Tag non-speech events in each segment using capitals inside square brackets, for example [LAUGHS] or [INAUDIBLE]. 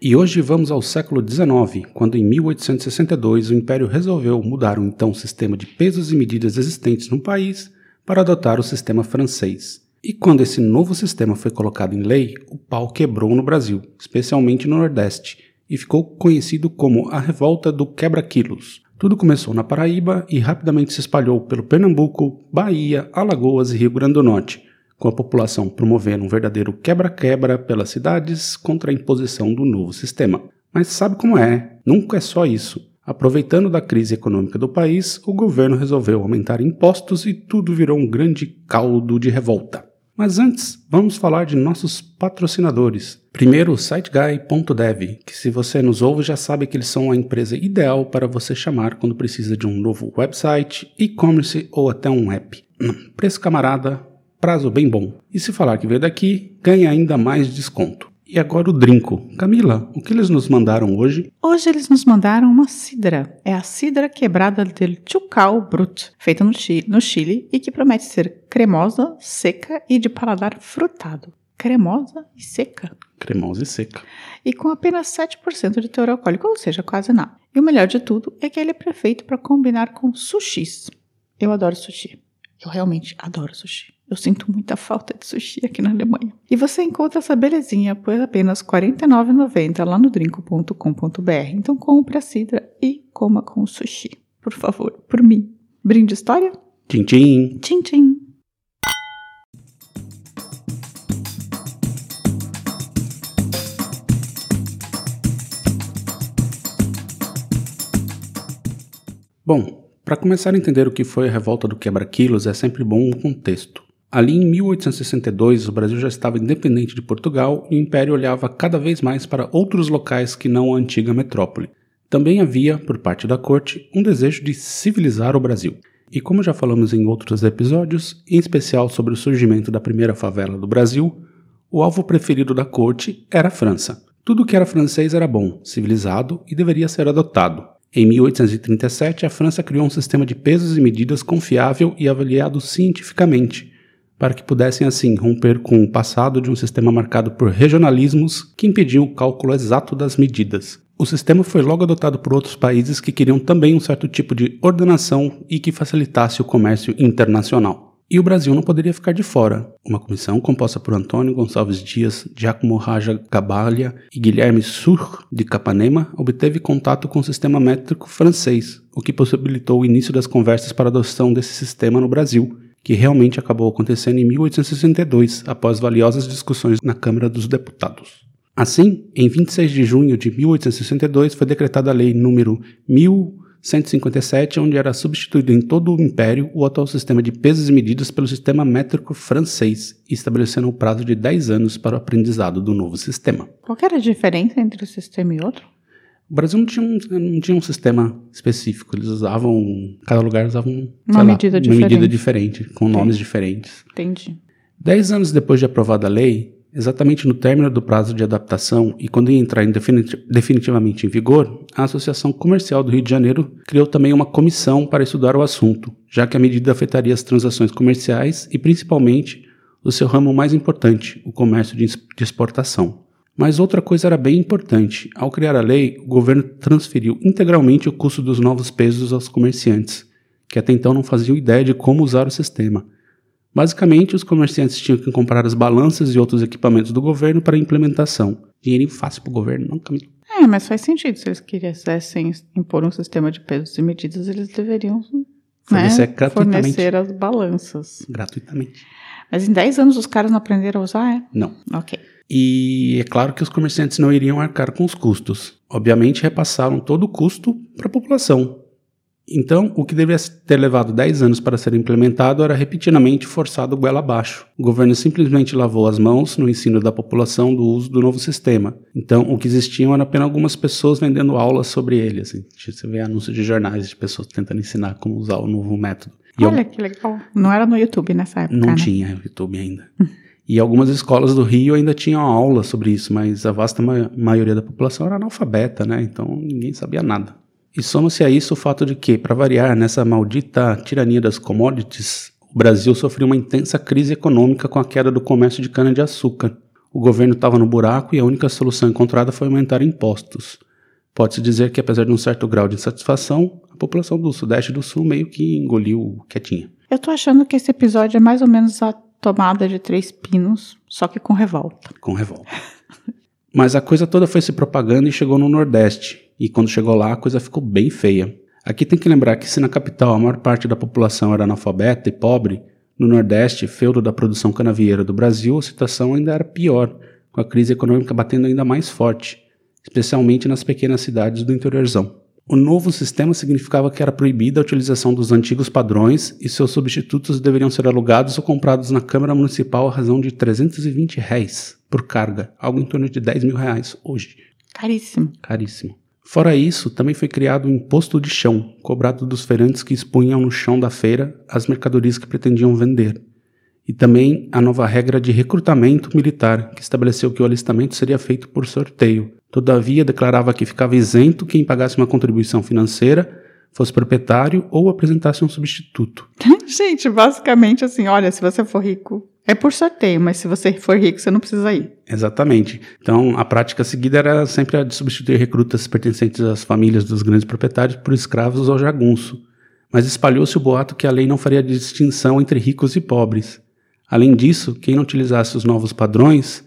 E hoje vamos ao século XIX, quando em 1862 o Império resolveu mudar o então sistema de pesos e medidas existentes no país para adotar o sistema francês. E quando esse novo sistema foi colocado em lei, o pau quebrou no Brasil, especialmente no Nordeste, e ficou conhecido como a Revolta do Quebra-Quilos. Tudo começou na Paraíba e rapidamente se espalhou pelo Pernambuco, Bahia, Alagoas e Rio Grande do Norte, com a população promovendo um verdadeiro quebra-quebra pelas cidades contra a imposição do novo sistema. Mas sabe como é? Nunca é só isso. Aproveitando da crise econômica do país, o governo resolveu aumentar impostos e tudo virou um grande caldo de revolta. Mas antes, vamos falar de nossos patrocinadores. Primeiro, o SiteGuy.dev, que se você nos ouve já sabe que eles são a empresa ideal para você chamar quando precisa de um novo website, e-commerce ou até um app. Preço camarada, prazo bem bom. E se falar que veio daqui, ganha ainda mais desconto. E agora o drinco. Camila, o que eles nos mandaram hoje? Hoje eles nos mandaram uma cidra. É a cidra quebrada del Chucal Brut, feita no Chile, no Chile e que promete ser cremosa, seca e de paladar frutado. Cremosa e seca. Cremosa e seca. E com apenas 7% de teor alcoólico, ou seja, quase nada. E o melhor de tudo é que ele é perfeito para combinar com sushis. Eu adoro sushi. Eu realmente adoro sushi. Eu sinto muita falta de sushi aqui na Alemanha. E você encontra essa belezinha por apenas R$ 49,90 lá no drinco.com.br. Então compre a cidra e coma com sushi. Por favor, por mim. Brinde história? Tchim, tchim. Tchim, tchim. Bom, para começar a entender o que foi a revolta do quebra-quilos, é sempre bom um contexto. Ali em 1862, o Brasil já estava independente de Portugal e o Império olhava cada vez mais para outros locais que não a antiga metrópole. Também havia, por parte da corte, um desejo de civilizar o Brasil. E como já falamos em outros episódios, em especial sobre o surgimento da primeira favela do Brasil, o alvo preferido da corte era a França. Tudo que era francês era bom, civilizado e deveria ser adotado. Em 1837, a França criou um sistema de pesos e medidas confiável e avaliado cientificamente, para que pudessem assim romper com o passado de um sistema marcado por regionalismos que impediam o cálculo exato das medidas. O sistema foi logo adotado por outros países que queriam também um certo tipo de ordenação e que facilitasse o comércio internacional. E o Brasil não poderia ficar de fora. Uma comissão composta por Antônio Gonçalves Dias, Giacomo Raja Gabalha e Guilherme Sur de Capanema obteve contato com o sistema métrico francês, o que possibilitou o início das conversas para a adoção desse sistema no Brasil, que realmente acabou acontecendo em 1862, após valiosas discussões na Câmara dos Deputados. Assim, em 26 de junho de 1862 foi decretada a Lei número 1000 157, onde era substituído em todo o Império o atual sistema de pesos e medidas pelo sistema métrico francês, estabelecendo o um prazo de 10 anos para o aprendizado do novo sistema. Qual era a diferença entre um sistema e outro? O Brasil não tinha um, não tinha um sistema específico, eles usavam, cada lugar usava um, uma, medida, lá, diferente. uma medida diferente, com Entendi. nomes diferentes. Entendi. Dez anos depois de aprovada a lei, Exatamente no término do prazo de adaptação e quando ia entrar em definit definitivamente em vigor, a Associação Comercial do Rio de Janeiro criou também uma comissão para estudar o assunto, já que a medida afetaria as transações comerciais e principalmente o seu ramo mais importante, o comércio de exportação. Mas outra coisa era bem importante. Ao criar a lei, o governo transferiu integralmente o custo dos novos pesos aos comerciantes, que até então não faziam ideia de como usar o sistema. Basicamente, os comerciantes tinham que comprar as balanças e outros equipamentos do governo para implementação. Dinheirinho fácil para o governo, não, Camila? É, mas faz sentido. Se eles quisessem impor um sistema de pesos e medidas, eles deveriam fornecer, né, fornecer as balanças. Gratuitamente. Mas em 10 anos os caras não aprenderam a usar, é? Não. Ok. E é claro que os comerciantes não iriam arcar com os custos. Obviamente, repassaram todo o custo para a população. Então, o que deveria ter levado 10 anos para ser implementado era repetidamente forçado goela abaixo. O governo simplesmente lavou as mãos no ensino da população do uso do novo sistema. Então, o que existiam eram apenas algumas pessoas vendendo aulas sobre ele. Assim. Você vê anúncios de jornais de pessoas tentando ensinar como usar o novo método. E Olha que legal. Não era no YouTube nessa época, não né? tinha YouTube ainda. [LAUGHS] e algumas escolas do Rio ainda tinham aula sobre isso, mas a vasta ma maioria da população era analfabeta, né? Então ninguém sabia nada. E soma-se a isso o fato de que, para variar, nessa maldita tirania das commodities, o Brasil sofreu uma intensa crise econômica com a queda do comércio de cana-de-açúcar. O governo estava no buraco e a única solução encontrada foi aumentar impostos. Pode-se dizer que, apesar de um certo grau de insatisfação, a população do Sudeste e do Sul meio que engoliu quietinha. Eu tô achando que esse episódio é mais ou menos a tomada de três pinos, só que com revolta. Com revolta. [LAUGHS] Mas a coisa toda foi se propagando e chegou no Nordeste. E quando chegou lá, a coisa ficou bem feia. Aqui tem que lembrar que se na capital a maior parte da população era analfabeta e pobre, no Nordeste, feudo da produção canavieira do Brasil, a situação ainda era pior, com a crise econômica batendo ainda mais forte, especialmente nas pequenas cidades do interiorzão. O novo sistema significava que era proibida a utilização dos antigos padrões e seus substitutos deveriam ser alugados ou comprados na Câmara Municipal a razão de 320 réis por carga, algo em torno de 10 mil reais hoje. Caríssimo. Caríssimo. Fora isso, também foi criado o imposto de chão, cobrado dos feirantes que expunham no chão da feira as mercadorias que pretendiam vender. E também a nova regra de recrutamento militar, que estabeleceu que o alistamento seria feito por sorteio. Todavia, declarava que ficava isento quem pagasse uma contribuição financeira, fosse proprietário ou apresentasse um substituto. [LAUGHS] Gente, basicamente assim, olha, se você for rico, é por sorteio, mas se você for rico, você não precisa ir. Exatamente. Então, a prática seguida era sempre a de substituir recrutas pertencentes às famílias dos grandes proprietários por escravos ou jagunço. Mas espalhou-se o boato que a lei não faria distinção entre ricos e pobres. Além disso, quem não utilizasse os novos padrões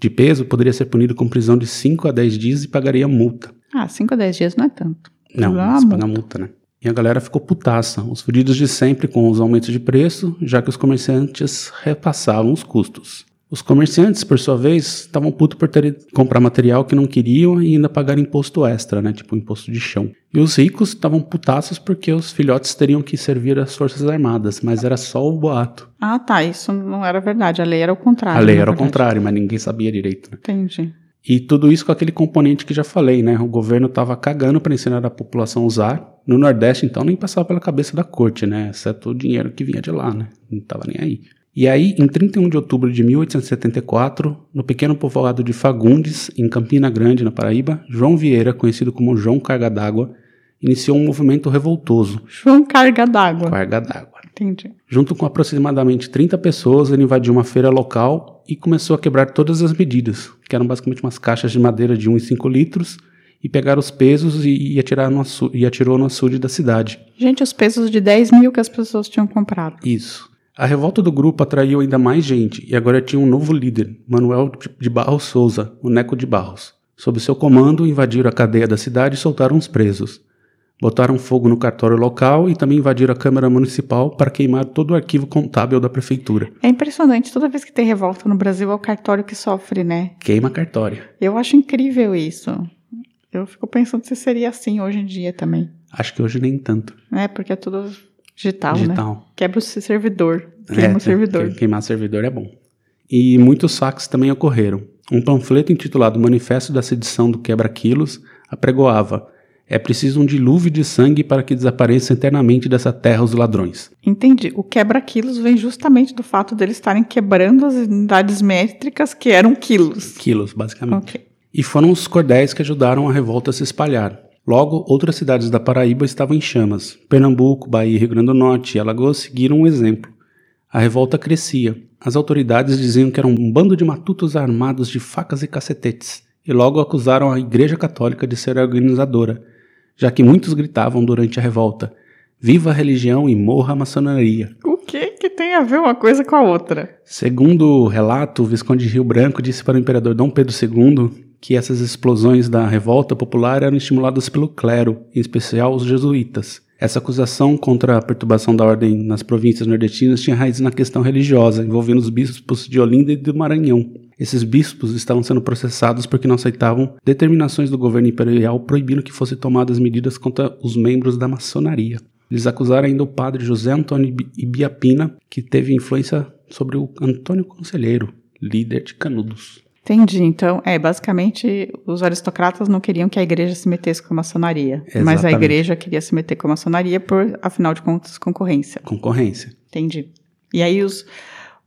de peso poderia ser punido com prisão de 5 a 10 dias e pagaria multa. Ah, 5 a 10 dias não é tanto. Não, Não, mas multa. paga multa, né? E a galera ficou putaça, os fudidos de sempre com os aumentos de preço, já que os comerciantes repassavam os custos. Os comerciantes, por sua vez, estavam putos por terem comprar material que não queriam e ainda pagar imposto extra, né? Tipo imposto de chão. E os ricos estavam putaços porque os filhotes teriam que servir às forças armadas, mas era só o boato. Ah, tá, isso não era verdade. A lei era o contrário. a lei era o contrário, mas ninguém sabia direito. Né? Entendi. E tudo isso com aquele componente que já falei, né? O governo estava cagando para ensinar a população a usar. No Nordeste, então, nem passava pela cabeça da corte, né? Exceto o dinheiro que vinha de lá, né? Não tava nem aí. E aí, em 31 de outubro de 1874, no pequeno povoado de Fagundes, em Campina Grande, na Paraíba, João Vieira, conhecido como João Carga d'Água, iniciou um movimento revoltoso, João Carga d'Água. Carga d'Água. Entendi. Junto com aproximadamente 30 pessoas, ele invadiu uma feira local e começou a quebrar todas as medidas, que eram basicamente umas caixas de madeira de 1 e 5 litros, e pegar os pesos e, e, atirar no açu- e atirou no açude da cidade. Gente, os pesos de 10 mil que as pessoas tinham comprado. Isso. A revolta do grupo atraiu ainda mais gente e agora tinha um novo líder, Manuel de Barros Souza, o Neco de Barros. Sob seu comando, invadiram a cadeia da cidade e soltaram os presos. Botaram fogo no cartório local e também invadiram a Câmara Municipal para queimar todo o arquivo contábil da prefeitura. É impressionante, toda vez que tem revolta no Brasil é o cartório que sofre, né? Queima cartório. Eu acho incrível isso. Eu fico pensando se seria assim hoje em dia também. Acho que hoje nem tanto. né? Porque é tudo digital, né? Digital. Quebra o servidor. Queima É, o servidor. que- Queimar servidor é bom. E muitos saques também ocorreram. Um panfleto intitulado Manifesto da Sedição do Quebra-Quilos apregoava: É preciso um dilúvio de sangue para que desapareça eternamente dessa terra os ladrões. Entendi. O quebra-quilos vem justamente do fato deles estarem quebrando as unidades métricas que eram quilos. Quilos, basicamente. E foram os cordéis que ajudaram a revolta a se espalhar. Logo, outras cidades da Paraíba estavam em chamas. Pernambuco, Bahia, Rio Grande do Norte e Alagoas seguiram um exemplo. A revolta crescia. As autoridades diziam que era um bando de matutos armados de facas e cacetetes, e logo acusaram a Igreja Católica de ser a organizadora, já que muitos gritavam durante a revolta: Viva a religião e morra a maçonaria! O que que tem a ver uma coisa com a outra? Segundo o relato, o Visconde de Rio Branco disse para o imperador Dom Pedro II que essas explosões da revolta popular eram estimuladas pelo clero, em especial os jesuítas. Essa acusação contra a perturbação da ordem nas províncias nordestinas tinha raiz na questão religiosa, envolvendo os bispos de Olinda e do Maranhão. Esses bispos estavam sendo processados porque não aceitavam determinações do governo imperial proibindo que fossem tomadas medidas contra os membros da maçonaria. Eles acusaram ainda o padre José Antônio Ibiapina, que teve influência sobre o Antônio Conselheiro, líder de Canudos. Entendi. Então, é, basicamente, os aristocratas não queriam que a igreja se metesse com a maçonaria. Mas a Exatamente. igreja queria se meter com a maçonaria por, afinal de contas, concorrência. Concorrência. Entendi. E aí os,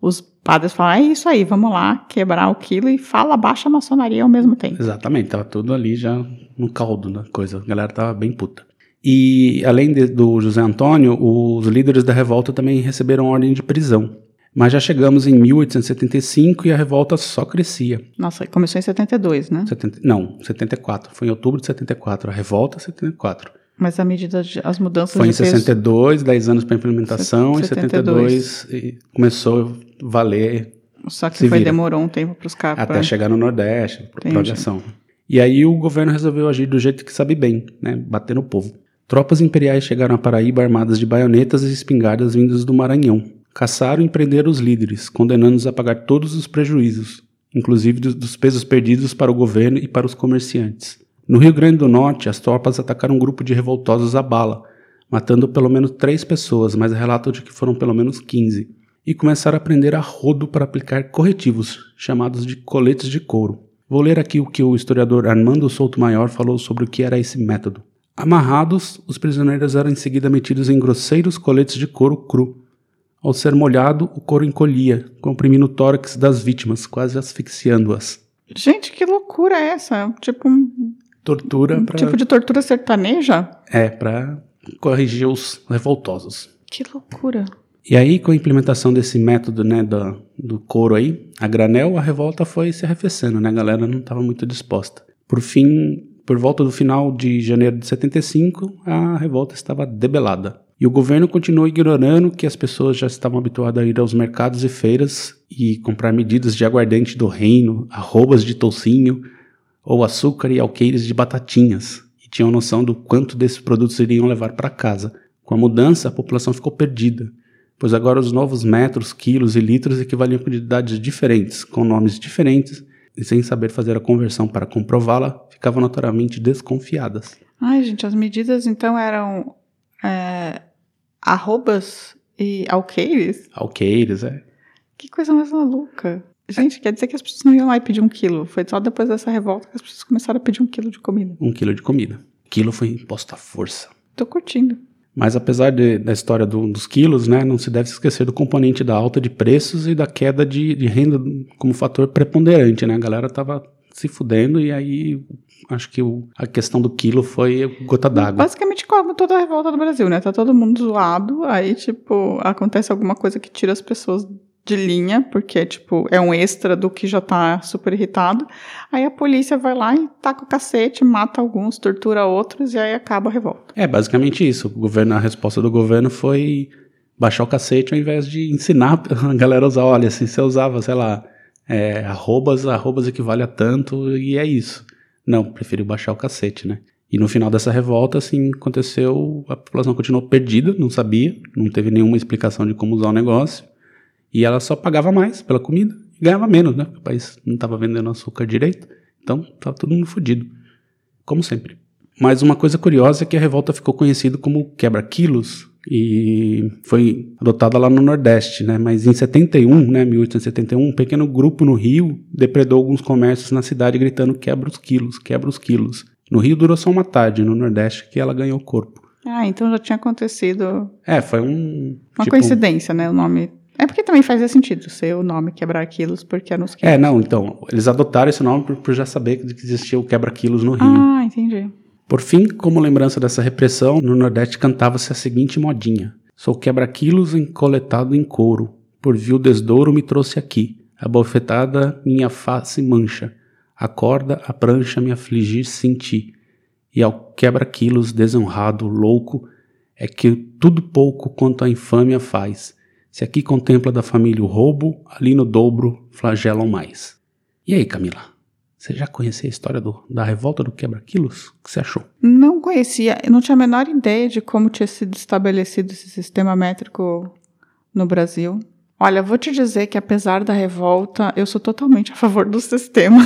os padres falam, é isso aí, vamos lá, quebrar o quilo e fala baixa a maçonaria ao mesmo tempo. Exatamente, tava tudo ali já no caldo da coisa. A galera tava bem puta. E além de- do José Antônio, os líderes da revolta também receberam ordem de prisão. Mas já chegamos em 1875 e a revolta só crescia. Nossa, começou em 72, né? 70, não, 74. Foi em outubro de 74. A revolta, 74. Mas a medida, de, as mudanças Foi em de peso... 62, 10 anos para implementação. Em 72. 72 e começou a valer Só que foi, demorou um tempo para os caras... até chegar no Nordeste, progressão. E aí o governo resolveu agir do jeito que sabe bem, né? Bater no povo. Tropas imperiais chegaram à Paraíba armadas de baionetas e espingardas vindas do Maranhão. Caçaram e prenderam os líderes, condenando-os a pagar todos os prejuízos, inclusive dos, pesos perdidos para o governo e para os comerciantes. No Rio Grande do Norte, as tropas atacaram um grupo de revoltosos à bala, matando pelo menos três pessoas, mas relatam de que foram pelo menos 15 e começaram a prender a rodo para aplicar corretivos, chamados de coletes de couro. Vou ler aqui o que o historiador Armando Souto Maior falou sobre o que era esse método. Amarrados, os prisioneiros eram em seguida metidos em grosseiros coletes de couro cru. Ao ser molhado, o couro encolhia, comprimindo o tórax das vítimas, quase asfixiando-as. Gente, que loucura é essa? Tipo um, Tortura um para tipo de tortura sertaneja? é para corrigir os revoltosos. Que loucura. E aí, com a implementação desse método, né, do, do couro aí, a granel, a revolta foi se arrefecendo, né, a galera não estava muito disposta. Por fim, por volta do final de janeiro de 75, a revolta estava debelada. E o governo continuou ignorando que as pessoas já estavam habituadas a ir aos mercados e feiras e comprar medidas de aguardente do reino, arrobas de toucinho, ou açúcar e alqueires de batatinhas, e tinham noção do quanto desses produtos iriam levar para casa. Com a mudança, a população ficou perdida pois agora os novos metros, quilos e litros equivaliam a quantidades diferentes, com nomes diferentes, e sem saber fazer a conversão para comprová-la, ficavam notoriamente desconfiadas. Ai, gente, as medidas então eram é, arrobas e alqueires? Alqueires, é. Que coisa mais maluca. Gente, quer dizer que as pessoas não iam lá e pedir um quilo. Foi só depois dessa revolta que as pessoas começaram a pedir um quilo de comida. Um quilo de comida. Quilo foi imposto à força. Tô curtindo. Mas apesar de- da história do- dos quilos, né, não se deve esquecer do componente da alta de preços e da queda de, de renda como fator preponderante, né? A galera tava se fudendo e aí acho que o- a questão do quilo foi gota d'água. Basicamente como toda a revolta do Brasil, né? Tá todo mundo zoado, aí, tipo, acontece alguma coisa que tira as pessoas de linha, porque, tipo, é um extra do que já tá super irritado. Aí a polícia vai lá e taca o cacete, mata alguns, tortura outros, e aí acaba a revolta. É, basicamente isso. O governo, a resposta do governo foi baixar o cacete ao invés de ensinar a galera a usar. Olha, se você usava, sei lá, é, arrobas, arrobas equivale a tanto e é isso. Não, preferiu baixar o cacete, né? E no final dessa revolta, assim, aconteceu, a população continuou perdida, não sabia, não teve nenhuma explicação de como usar o negócio. E ela só pagava mais pela comida e ganhava menos, né? O país não estava vendendo açúcar direito. Então, estava todo mundo fudido. Como sempre. Mas uma coisa curiosa é que a revolta ficou conhecida como quebra-quilos e foi adotada lá no Nordeste, né? Mas em 71, né, 1871, um pequeno grupo no Rio depredou alguns comércios na cidade gritando quebra os quilos, quebra os quilos. No Rio durou só uma tarde, no Nordeste que ela ganhou corpo. Ah, então já tinha acontecido É, foi um uma tipo- coincidência, né? O nome. É porque também fazia sentido ser o nome quebrar quilos, porque era nos quilos. É, não, então, eles adotaram esse nome por, por já saber que existia o quebra-quilos no Rio. Ah, entendi. Por fim, como lembrança dessa repressão, no Nordeste cantava-se a seguinte modinha: Sou quebra-quilos encoletado em couro, por vil desdouro me trouxe aqui, a bofetada minha face mancha, a corda, a prancha me afligir senti, e ao quebra-quilos desonrado, louco, é que tudo pouco quanto a infâmia faz. Se aqui contempla da família o roubo, ali no dobro flagelam mais. E aí, Camila? Você já conhecia a história do- da revolta do quebra-quilos? O que você achou? Não conhecia, eu não tinha a menor ideia de como tinha sido estabelecido esse sistema métrico no Brasil. Olha, vou te dizer que apesar da revolta, eu sou totalmente a favor do [LAUGHS] sistema.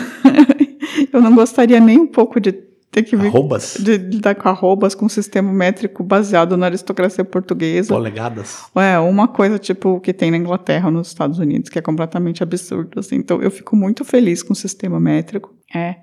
eu não gostaria nem um pouco de ter que vir, Arrobas? de lidar com arrobas com um sistema métrico baseado na aristocracia portuguesa. Polegadas? É, uma coisa tipo que tem na Inglaterra ou nos Estados Unidos, que é completamente absurdo. Assim. Então, eu fico muito feliz com o sistema métrico. É.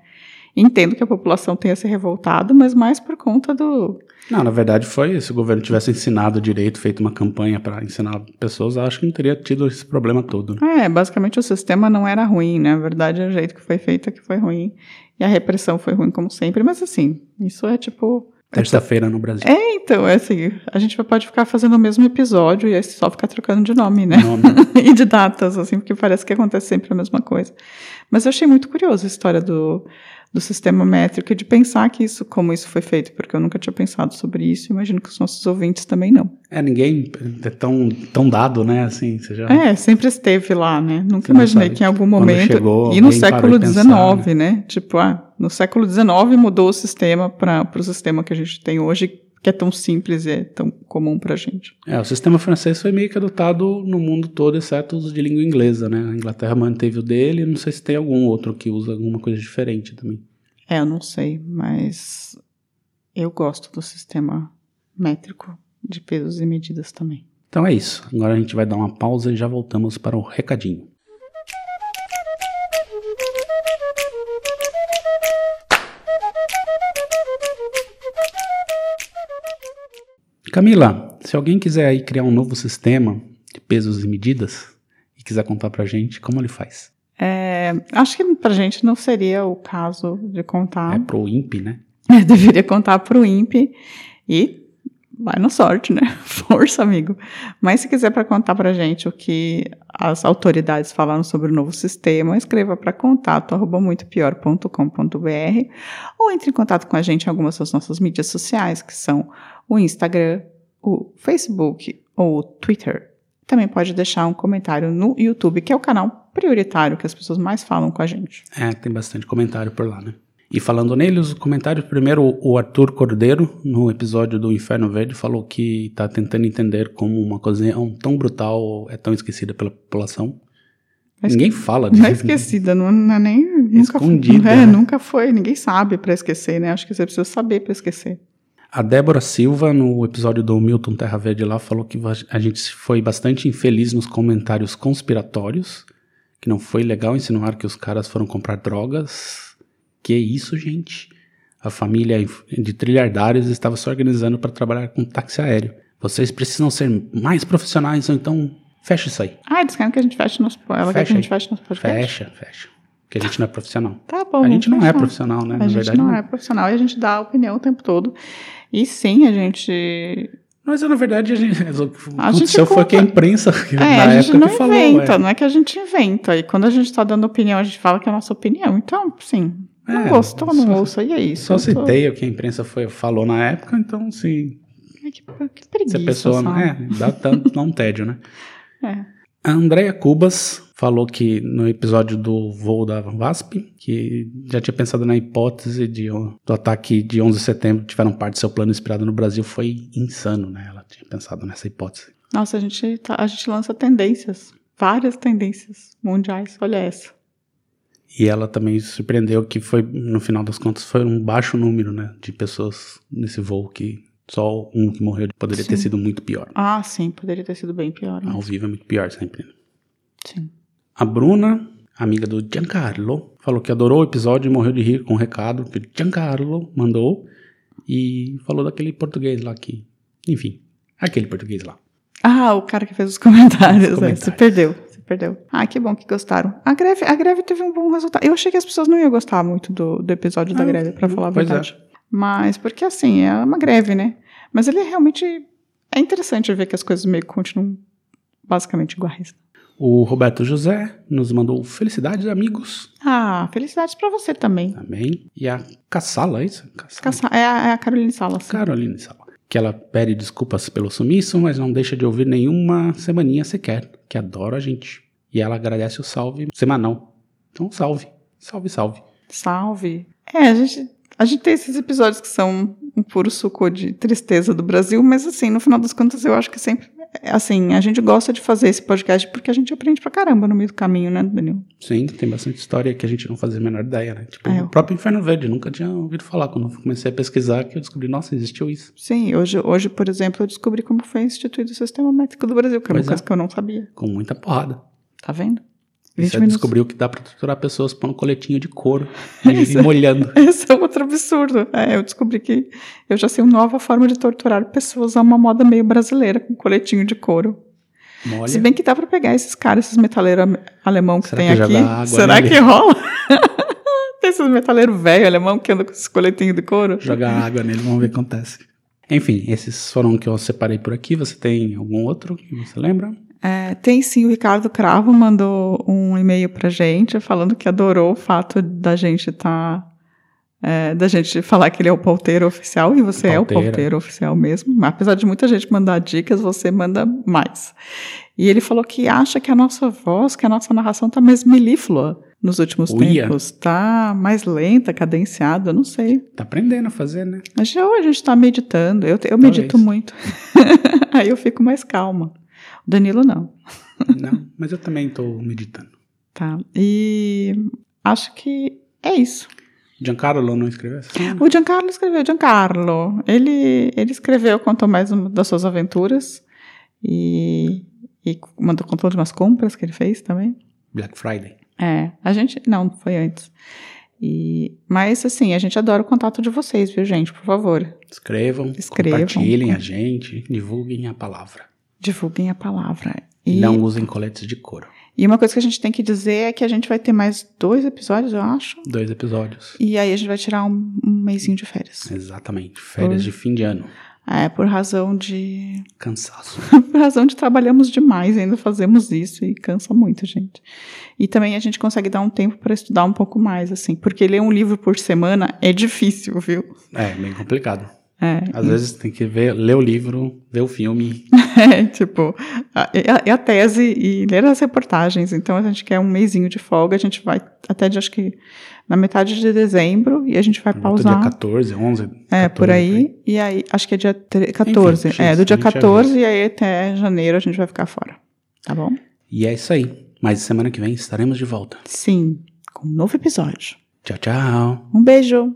Entendo que a população tenha se revoltado, mas mais por conta do. Não, na verdade foi. Se o governo tivesse ensinado direito, feito uma campanha para ensinar pessoas, acho que não teria tido esse problema todo. É, basicamente o sistema não era ruim, né? A verdade é o jeito que foi feito que foi ruim. E a repressão foi ruim, como sempre. Mas assim, isso é tipo. Terça-feira no Brasil. É, então, é assim, a gente pode ficar fazendo o mesmo episódio e aí só ficar trocando de nome, né? Nome. [LAUGHS] e de datas, assim, porque parece que acontece sempre a mesma coisa. Mas eu achei muito curiosa a história do, do sistema métrico e de pensar que isso, como isso foi feito, porque eu nunca tinha pensado sobre isso, imagino que os nossos ouvintes também não. É, ninguém é tão, tão dado, né? Assim, você já... É, sempre esteve lá, né? Nunca Você imaginei que em algum momento. chegou, e no século XIX, pensar, né? Tipo, ah, no século XIX mudou o sistema para o sistema que a gente tem hoje, que é tão simples e é tão comum pra gente. É, o sistema francês foi meio que adotado no mundo todo, exceto os de língua inglesa, né? A Inglaterra manteve o dele, não sei se tem algum outro que usa alguma coisa diferente também. É, eu não sei, mas eu gosto do sistema métrico de pesos e medidas também. Então é isso. Agora a gente vai dar uma pausa e já voltamos para o recadinho. Camila, se alguém quiser aí criar um novo sistema de pesos e medidas e quiser contar pra gente, como ele faz? É, acho que pra gente não seria o caso de contar. É pro INPE, né? Eu [LAUGHS] deveria contar pro INPE e vai na sorte, né? [LAUGHS] Força, amigo. Mas se quiser para contar pra gente o que as autoridades falaram sobre o novo sistema, escreva para contato@muitopior.com.br ou entre em contato com a gente em algumas das nossas mídias sociais, que são o Instagram, o Facebook ou o Twitter. Também pode deixar um comentário no YouTube, que é o canal prioritário que as pessoas mais falam com a gente. É, tem bastante comentário por lá, né? E falando neles, os comentários, primeiro o Arthur Cordeiro, no episódio do Inferno Verde, falou que tá tentando entender como uma ocasião tão brutal é tão esquecida pela população. Mas Ninguém fala Não é disso. esquecida, não, não é nem. Nunca, Escondida, é, né? nunca foi. Ninguém sabe para esquecer, né? Acho que você precisa saber para esquecer. A Débora Silva, no episódio do Milton Terra Verde lá, falou que a gente foi bastante infeliz nos comentários conspiratórios, que não foi legal insinuar que os caras foram comprar drogas. Que isso, gente? A família de trilhardários estava se organizando para trabalhar com táxi aéreo. Vocês precisam ser mais profissionais, ou então fecha isso aí. Ah, eles querem que a gente feche nosso. Ela quer que Fecha a gente feche nosso podcast. Fecha, fecha. Porque a gente não é profissional. Tá bom. A gente não é profissional, né? A Na gente verdade, não não. é profissional e a gente dá opinião o tempo todo. E sim, a gente. Mas na verdade, a gente, [LAUGHS] o que A aconteceu gente foi que a imprensa, que É, na a gente não que falou. inventa, é. não é que a gente inventa. E quando a gente tá dando opinião, a gente fala que é a nossa opinião. Então, sim. Não É, gostou, não ouça. E é isso. Só Eu tô- citei o que a imprensa foi, falou na época, então se, Ai, que, que preguiça, se a pessoa. sabe? É, dá, tanto, dá um tédio, né? [LAUGHS] É. A Andrea Cubas falou que no episódio do voo da VASP, que já tinha pensado na hipótese de, do ataque de 11 de setembro, tiveram parte do seu plano inspirado no Brasil, foi insano, né? Ela tinha pensado nessa hipótese. Nossa, a gente, tá- a gente lança tendências. Várias tendências mundiais. Olha essa. E ela também surpreendeu que foi, no final das contas, foi um baixo número, né? De pessoas nesse voo que só um que morreu poderia ter Sim. sido muito pior. Ah, sim, poderia ter sido bem pior. Ao Mas... vivo é muito pior sempre. né? Sim. A Bruna, amiga do Giancarlo, falou que adorou o episódio e morreu de rir com o recado que o Giancarlo mandou e falou daquele português lá que. Enfim, aquele português lá. Ah, o cara que fez os comentários. Os é, comentários. se perdeu, se perdeu. Ah, que bom que gostaram. A greve, a greve teve um bom resultado. Eu achei que as pessoas não iam gostar muito do, do episódio da Ah, greve, pra falar a pois é. verdade. Mas, porque assim, é uma greve, né? Mas ele é realmente. É interessante ver que as coisas meio que continuam basicamente iguais. O Roberto José nos mandou felicidades, amigos, Ah, felicidades pra você também. também. E a Cassala, é isso? Cassala. Caça- É a, é a Caroline Salas. Caroline Sala. Que ela pede desculpas pelo sumiço, mas não deixa de ouvir nenhuma semaninha sequer, que adora a gente. E ela agradece o salve semanal. Então, salve. Salve, salve. Salve. É, a gente, a gente tem esses episódios que são um puro suco de tristeza do Brasil, mas assim, no final das contas, eu acho que sempre assim, a gente gosta de fazer esse podcast porque a gente aprende pra caramba no meio do caminho, né, Danilo? Sim, tem bastante história que a gente não fazia a menor ideia, né? Tipo, É. o próprio Inferno Verde, nunca tinha ouvido falar. Quando eu comecei a pesquisar, que eu descobri, nossa, existiu isso. Sim, hoje, hoje, por exemplo, eu descobri como foi instituído o sistema métrico do Brasil, que é uma é. coisa que eu não sabia. Com muita porrada. Tá vendo? E 20 você minutos. descobriu que dá pra torturar pessoas pondo coletinho de couro e, [LAUGHS] molhando. Esse é outro absurdo. É, eu descobri que eu já sei uma nova forma de torturar pessoas a uma moda meio brasileira, com coletinho de couro. Molha. Se bem que dá pra pegar esses caras, esses metaleiros alemão que Será tem que aqui. Será que rola? [LAUGHS] tem esses metaleiros velho alemão que andam com esses coletinhos de couro? Jogar água nele, vamos ver o que acontece. Enfim, esses foram que eu separei por aqui. Você tem algum outro que você lembra? É, tem sim, o Ricardo Cravo mandou um e-mail pra gente falando que adorou o fato da gente estar. da gente falar que ele é o pauteiro oficial, e você é o pauteiro oficial mesmo. Apesar de muita gente mandar dicas, você manda mais. E ele falou que acha que a nossa voz, que a nossa narração tá mais melíflua nos últimos Uia. tempos. Tá mais lenta, cadenciada, não sei. Tá aprendendo a fazer, né? Mas já a gente tá meditando. Eu, eu medito Talvez. muito. [LAUGHS] Aí eu fico mais calma. Danilo não. Não, mas eu também tô meditando. Tá. E acho que é isso. Giancarlo não escreveu essa semana? O Giancarlo escreveu. Giancarlo, ele, ele escreveu, contou mais uma das suas aventuras e, e mandou contou de umas compras que ele fez também. Black Friday. É, a gente. Não, foi antes. E, mas assim, a gente adora o contato de vocês, viu, gente? Por favor, Escrevam, Escrevam. compartilhem a gente, divulguem a palavra. Divulguem a palavra. E não usem coletes de couro. e uma coisa que a gente tem que dizer é que a gente vai ter mais dois episódios, eu acho. Dois episódios. E aí a gente vai tirar um, um mêsinho de férias. Exatamente. Férias Oi. de fim de ano. É, por razão de. Cansaço. [LAUGHS] Por razão de trabalhamos demais, ainda fazemos isso e cansa muito, gente. E também a gente consegue dar um tempo para estudar um pouco mais, assim, porque ler um livro por semana é difícil, viu? É, bem complicado. É, Às vezes tem que ver, ler o livro, ver o filme. [LAUGHS] é tipo, é a, é a tese e ler as reportagens. Então a gente quer um mêsinho de folga, a gente vai até de, acho que na metade de dezembro e a gente vai volta dia pausar. 14, 11. É, 14, por aí. E aí, acho que é dia tre- 14. Enfim, é, do dia a gente 14 e aí até janeiro a gente vai ficar fora. Tá bom? E é isso aí. Mas semana que vem estaremos de volta. Sim, com um novo episódio. Tchau, tchau. Um beijo!